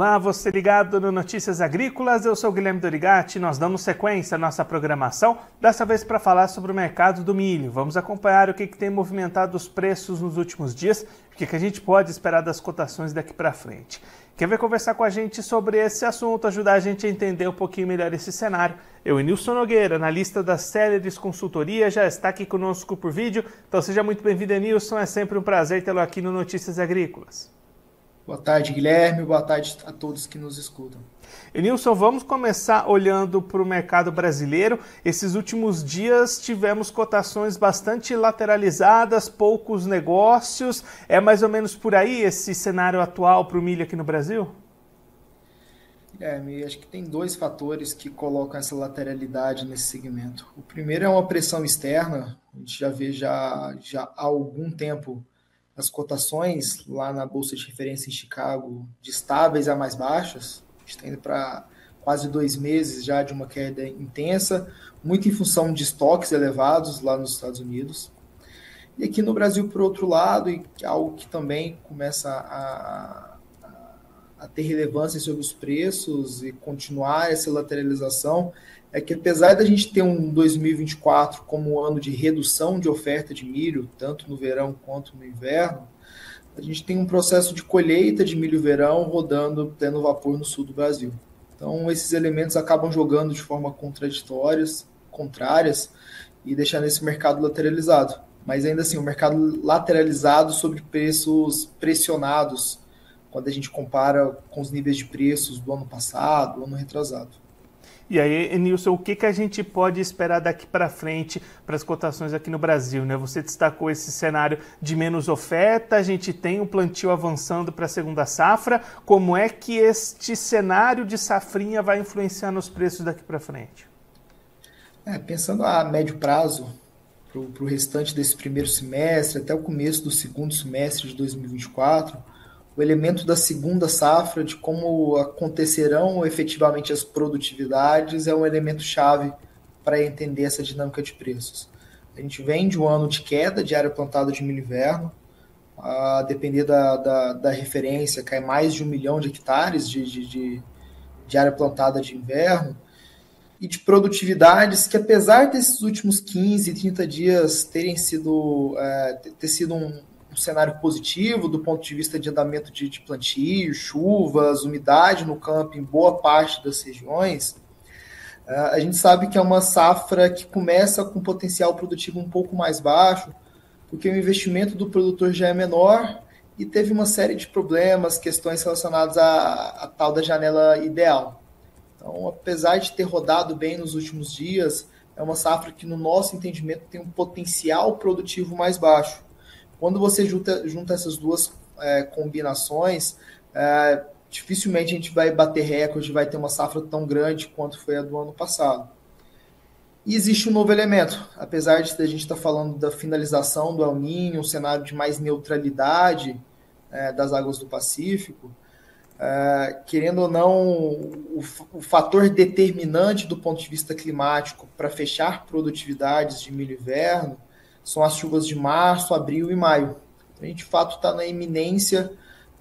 Olá, você ligado no Notícias Agrícolas, eu sou Guilherme Dorigati. Nós damos sequência à nossa programação, dessa vez para falar sobre o mercado do milho. Vamos acompanhar o que, que tem movimentado os preços nos últimos dias o que, que a gente pode esperar das cotações daqui para frente. Quer ver conversar com a gente sobre esse assunto, ajudar a gente a entender um pouquinho melhor esse cenário? Eu, Nilson Nogueira, analista da Céleres Consultoria, já está aqui conosco por vídeo. Então seja muito bem-vindo, Nilson. É sempre um prazer tê-lo aqui no Notícias Agrícolas. Boa tarde, Guilherme. Boa tarde a todos que nos escutam. Nilson, vamos começar olhando para o mercado brasileiro. Esses últimos dias tivemos cotações bastante lateralizadas, poucos negócios. É mais ou menos por aí esse cenário atual para o milho aqui no Brasil? Guilherme, acho que tem dois fatores que colocam essa lateralidade nesse segmento. O primeiro é uma pressão externa. A gente já vê já, já há algum tempo as cotações lá na Bolsa de Referência em Chicago de estáveis a mais baixas, está indo para quase dois meses já de uma queda intensa, muito em função de estoques elevados lá nos Estados Unidos. E aqui no Brasil, por outro lado, e algo que também começa a, a, a ter relevância sobre os preços e continuar essa lateralização, é que apesar da gente ter um 2024 como um ano de redução de oferta de milho, tanto no verão quanto no inverno, a gente tem um processo de colheita de milho verão rodando tendo vapor no sul do Brasil. Então esses elementos acabam jogando de forma contraditórias, contrárias e deixando esse mercado lateralizado. Mas ainda assim, o um mercado lateralizado sobre preços pressionados quando a gente compara com os níveis de preços do ano passado, do ano retrasado. E aí, Nilson, o que, que a gente pode esperar daqui para frente para as cotações aqui no Brasil? Né? Você destacou esse cenário de menos oferta, a gente tem um plantio avançando para a segunda safra. Como é que este cenário de safrinha vai influenciar nos preços daqui para frente? É, pensando a médio prazo, para o restante desse primeiro semestre, até o começo do segundo semestre de 2024, o elemento da segunda safra, de como acontecerão efetivamente as produtividades, é um elemento chave para entender essa dinâmica de preços. A gente vem de um ano de queda de área plantada de milho inverno, a depender da, da, da, referência, cai mais de um milhão de hectares de, de, de, de área plantada de inverno, e de produtividades que, apesar desses últimos 15, 30 dias terem sido, é, ter sido um, um cenário positivo do ponto de vista de andamento de, de plantio, chuvas, umidade no campo em boa parte das regiões, uh, a gente sabe que é uma safra que começa com potencial produtivo um pouco mais baixo, porque o investimento do produtor já é menor e teve uma série de problemas, questões relacionadas à, à tal da janela ideal. Então, apesar de ter rodado bem nos últimos dias, é uma safra que, no nosso entendimento, tem um potencial produtivo mais baixo. Quando você junta, junta essas duas é, combinações, é, dificilmente a gente vai bater recorde, vai ter uma safra tão grande quanto foi a do ano passado. E existe um novo elemento, apesar de a gente estar tá falando da finalização do El Niño, um cenário de mais neutralidade é, das águas do Pacífico, é, querendo ou não, o, o, fator determinante do ponto de vista climático para fechar produtividades de milho inverno são as chuvas de março, abril e maio. Então, a gente, de fato, está na iminência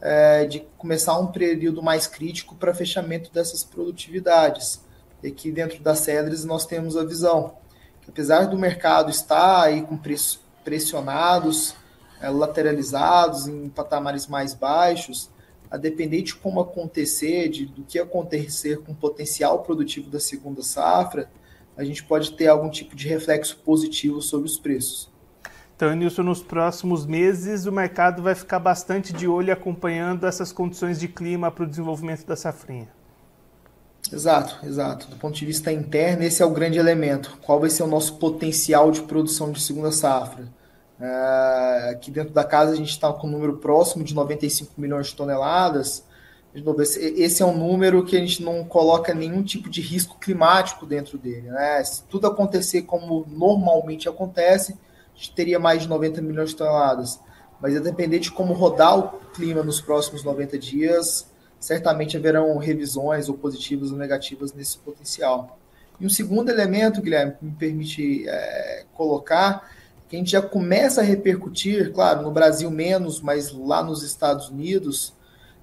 é, de começar um período mais crítico para fechamento dessas produtividades. E aqui dentro das cedres nós temos a visão que, apesar do mercado estar aí com preços pressionados, é, lateralizados em patamares mais baixos, a depender de como acontecer, de, do que acontecer com o potencial produtivo da segunda safra, a gente pode ter algum tipo de reflexo positivo sobre os preços. Então, Nilson, nos próximos meses o mercado vai ficar bastante de olho acompanhando essas condições de clima para o desenvolvimento da safrinha. Exato, exato. Do ponto de vista interno, esse é o grande elemento. Qual vai ser o nosso potencial de produção de segunda safra? Uh, aqui dentro da casa a gente está com um número próximo de 95 milhões de toneladas. De novo, esse, esse, é um número que a gente não coloca nenhum tipo de risco climático dentro dele. Né? Se tudo acontecer como normalmente acontece, gente teria mais de 90 milhões de toneladas. Mas a depender de como rodar o clima nos próximos 90 dias, certamente haverão revisões ou positivas ou negativas nesse potencial. E um segundo elemento, Guilherme, que me permite é, colocar, que a gente já começa a repercutir, claro, no Brasil menos, mas lá nos Estados Unidos,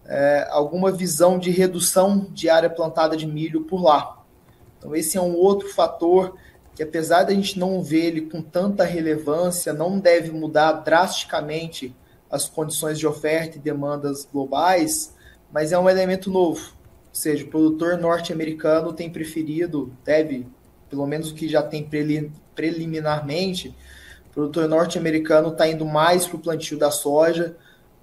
é, alguma visão de redução de área plantada de milho por lá. Então, esse é um outro fator que, apesar da gente não ver ele com tanta relevância, não deve mudar drasticamente as condições de oferta e demandas globais, mas é um elemento novo. Ou seja, o produtor norte-americano tem preferido, deve, pelo menos o que já tem preliminarmente, o produtor norte-americano está indo mais para o plantio da soja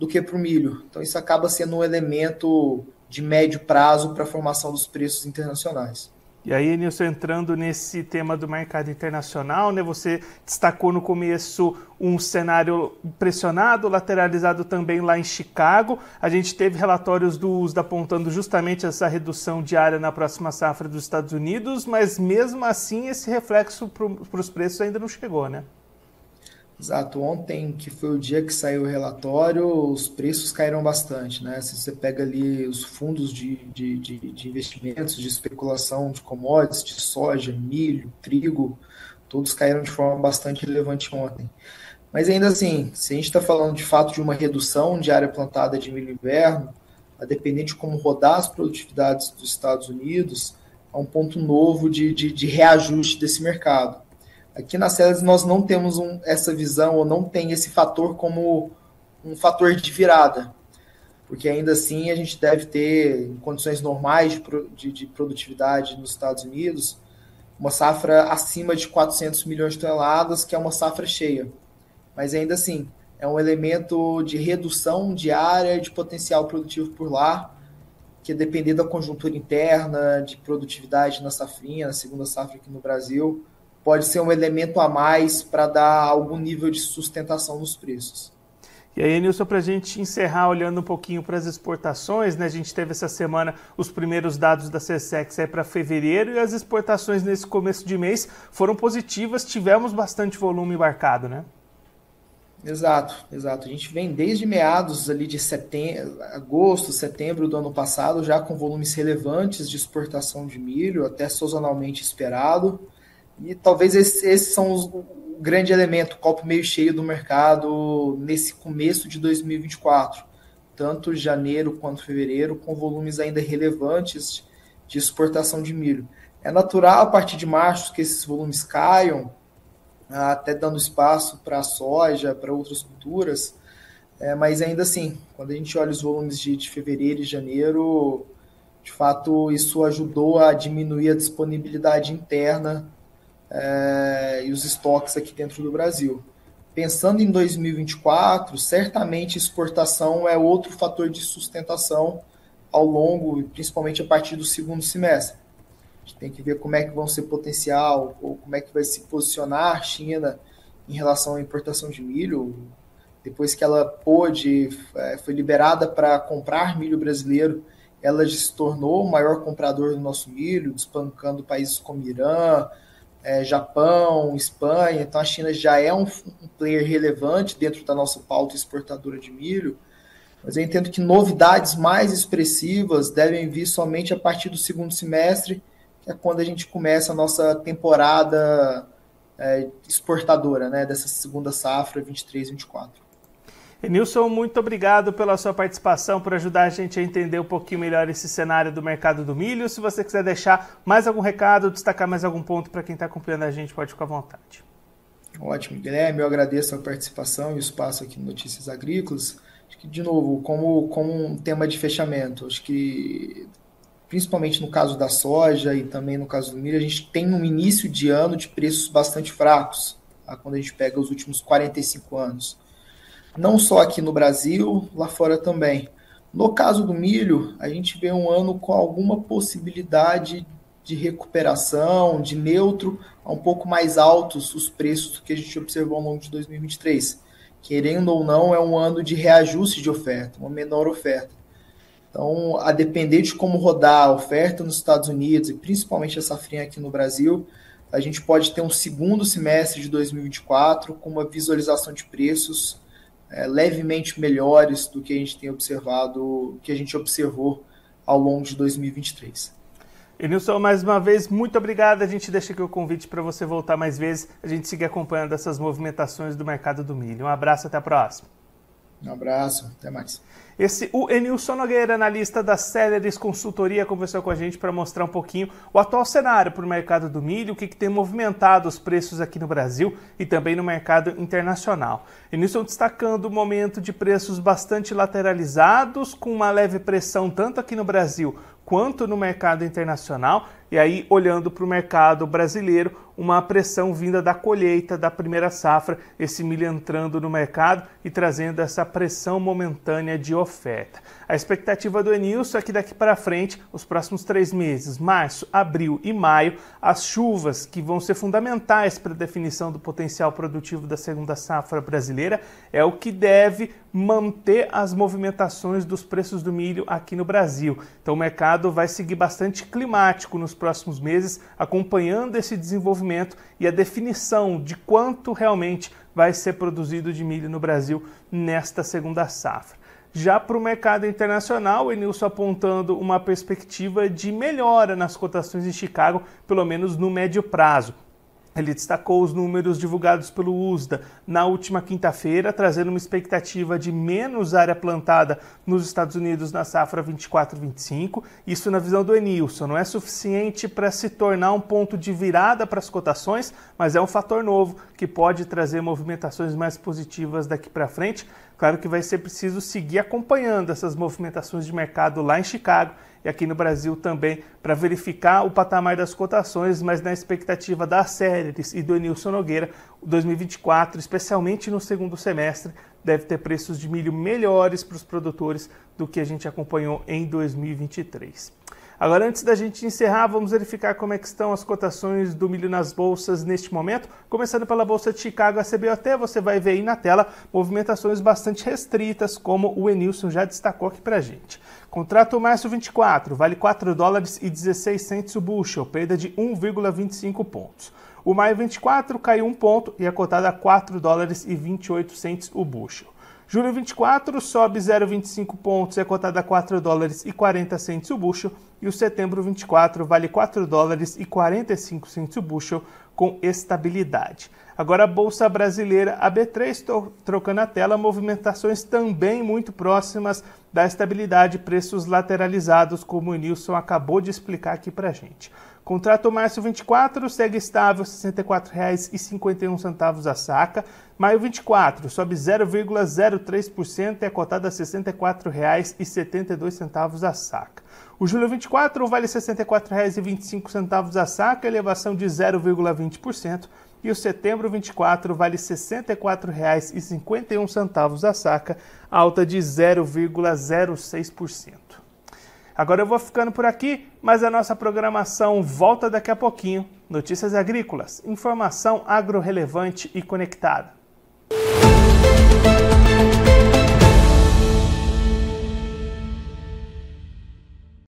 do que para o milho. Então, isso acaba sendo um elemento de médio prazo para a formação dos preços internacionais. E aí, Nilson, entrando nesse tema do mercado internacional, né, você destacou no começo um cenário pressionado, lateralizado também lá em Chicago. A gente teve relatórios do USDA apontando justamente essa redução diária na próxima safra dos Estados Unidos, mas mesmo assim esse reflexo para os preços ainda não chegou, né? Exato. Ontem, que foi o dia que saiu o relatório, os preços caíram bastante, né? Se você pega ali os fundos de, de, de, de investimentos, de especulação de commodities, de soja, milho, trigo, todos caíram de forma bastante relevante ontem. Mas ainda assim, se a gente está falando de fato de uma redução de área plantada de milho inverno, a depender de como rodar as produtividades dos Estados Unidos, é um ponto novo de, de, de reajuste desse mercado. Aqui na Celes nós não temos um, essa visão ou não tem esse fator como um fator de virada, porque ainda assim a gente deve ter, em condições normais de, de, de produtividade nos Estados Unidos, uma safra acima de 400 milhões de toneladas, que é uma safra cheia. Mas ainda assim, é um elemento de redução de área de potencial produtivo por lá, que depender da conjuntura interna, de produtividade na safrinha, na segunda safra aqui no Brasil, pode ser um elemento a mais para dar algum nível de sustentação nos preços. E aí, Nilson, para a gente encerrar olhando um pouquinho para as exportações, né? A gente teve essa semana os primeiros dados da CSEX para fevereiro e as exportações nesse começo de mês foram positivas, tivemos bastante volume embarcado, né? Exato, exato. A gente vem desde meados ali de setembro, agosto, setembro do ano passado, já com volumes relevantes de exportação de milho, até sazonalmente esperado. E talvez esses esse são os, o grande elemento, o copo meio cheio do mercado nesse começo de 2024. Tanto janeiro quanto fevereiro, com volumes ainda relevantes de exportação de milho. É natural a partir de março que esses volumes caiam, até dando espaço para soja, para outras culturas, é, mas ainda assim, quando a gente olha os volumes de, de fevereiro e janeiro, de fato isso ajudou a diminuir a disponibilidade interna é, e os estoques aqui dentro do Brasil. Pensando em 2024, certamente exportação é outro fator de sustentação ao longo, principalmente a partir do segundo semestre. A gente tem que ver como é que vão ser potencial, ou como é que vai se posicionar a China em relação à importação de milho. Depois que ela pôde, é, foi liberada para comprar milho brasileiro, ela se tornou o maior comprador do nosso milho, despancando países como Irã, é, Japão, Espanha, então a China já é um, um, player relevante dentro da nossa pauta exportadora de milho, mas eu entendo que novidades mais expressivas devem vir somente a partir do segundo semestre, que é quando a gente começa a nossa temporada é, exportadora, né, dessa segunda safra 23-24. Nilson, muito obrigado pela sua participação, por ajudar a gente a entender um pouquinho melhor esse cenário do mercado do milho. Se você quiser deixar mais algum recado, destacar mais algum ponto para quem está acompanhando a gente, pode ficar à vontade. Ótimo, Guilherme. Eu agradeço a participação e o espaço aqui no Notícias Agrícolas. Acho que, de novo, como, como um tema de fechamento, acho que principalmente no caso da soja e também no caso do milho, a gente tem um início de ano de preços bastante fracos, tá? quando a gente pega os últimos 45 anos não só aqui no Brasil, lá fora também. No caso do milho, a gente vê um ano com alguma possibilidade de recuperação, de neutro, a um pouco mais altos os preços que a gente observou ao longo de 2023. Querendo ou não, é um ano de reajuste de oferta, uma menor oferta. Então, a depender de como rodar a oferta nos Estados Unidos e principalmente a safrinha aqui no Brasil, a gente pode ter um segundo semestre de 2024 com uma visualização de preços é, levemente melhores do que a gente tem observado, que a gente observou ao longo de 2023. Enilson, mais uma vez, muito obrigado. A gente deixa aqui o convite para você voltar mais vezes, a gente seguir acompanhando essas movimentações do mercado do milho. Um abraço, até a próxima. Um abraço, até mais. Esse, o Enilson Nogueira, analista da Celeris Consultoria, conversou com a gente para mostrar um pouquinho o atual cenário para o mercado do milho, o que, que, tem movimentado os preços aqui no Brasil e também no mercado internacional. Enilson destacando o momento de preços bastante lateralizados, com uma leve pressão tanto aqui no Brasil quanto no mercado internacional, e aí olhando para o mercado brasileiro, uma pressão vinda da colheita da primeira safra, esse milho entrando no mercado e trazendo essa pressão momentânea de oferta. A expectativa do Enilson é que daqui para frente, os próximos três meses, março, abril e maio, as chuvas que vão ser fundamentais para a definição do potencial produtivo da segunda safra brasileira, é o que deve manter as movimentações dos preços do milho aqui no Brasil. Então o mercado vai seguir bastante climático nos próximos meses, acompanhando esse desenvolvimento e a definição de quanto realmente vai ser produzido de milho no Brasil nesta segunda safra. Já para o mercado internacional, o Enilson apontando uma perspectiva de melhora nas cotações em Chicago, pelo menos no médio prazo. Ele destacou os números divulgados pelo USDA na última quinta-feira, trazendo uma expectativa de menos área plantada nos Estados Unidos na safra 24-25. Isso na visão do Enilson. Não é suficiente para se tornar um ponto de virada para as cotações, mas é um fator novo que pode trazer movimentações mais positivas daqui para frente. Claro que vai ser preciso seguir acompanhando essas movimentações de mercado lá em Chicago e aqui no Brasil também para verificar o patamar das cotações, mas na expectativa da Ceres e do Enilson Nogueira, 2024, especialmente no segundo semestre, deve ter preços de milho melhores para os produtores do que a gente acompanhou em 2023. Agora, antes da gente encerrar, vamos verificar como é que estão as cotações do milho nas bolsas neste momento. Começando pela Bolsa de Chicago, a CBOT, você vai ver aí na tela movimentações bastante restritas, como o Enilson já destacou aqui para a gente. Contrato março 24, vale 4 dólares e 16 centos o bushel, perda de 1,25 pontos. O maio 24 caiu um ponto e é cotado a 4 dólares e 28 centos o bushel. Julho 24 sobe 0,25 pontos, é cotado a 4 dólares e 40 centos o bushel, e o setembro 24 vale 4 dólares e 45 centos o bushel com estabilidade. Agora a bolsa brasileira, a B3, estou trocando a tela, movimentações também muito próximas da estabilidade, preços lateralizados, como o Nilson acabou de explicar aqui para gente. Contrato março 24 segue estável, R$ 64,51 a saca. Maio 24 sobe 0,03% e é cotado a R$ 64,72 a saca. O julho 24 vale R$ 64,25 a saca, elevação de 0,20%. E o setembro 24 vale R$ 64,51 a saca, alta de 0,06%. Agora eu vou ficando por aqui, mas a nossa programação volta daqui a pouquinho. Notícias agrícolas, informação agro relevante e conectada.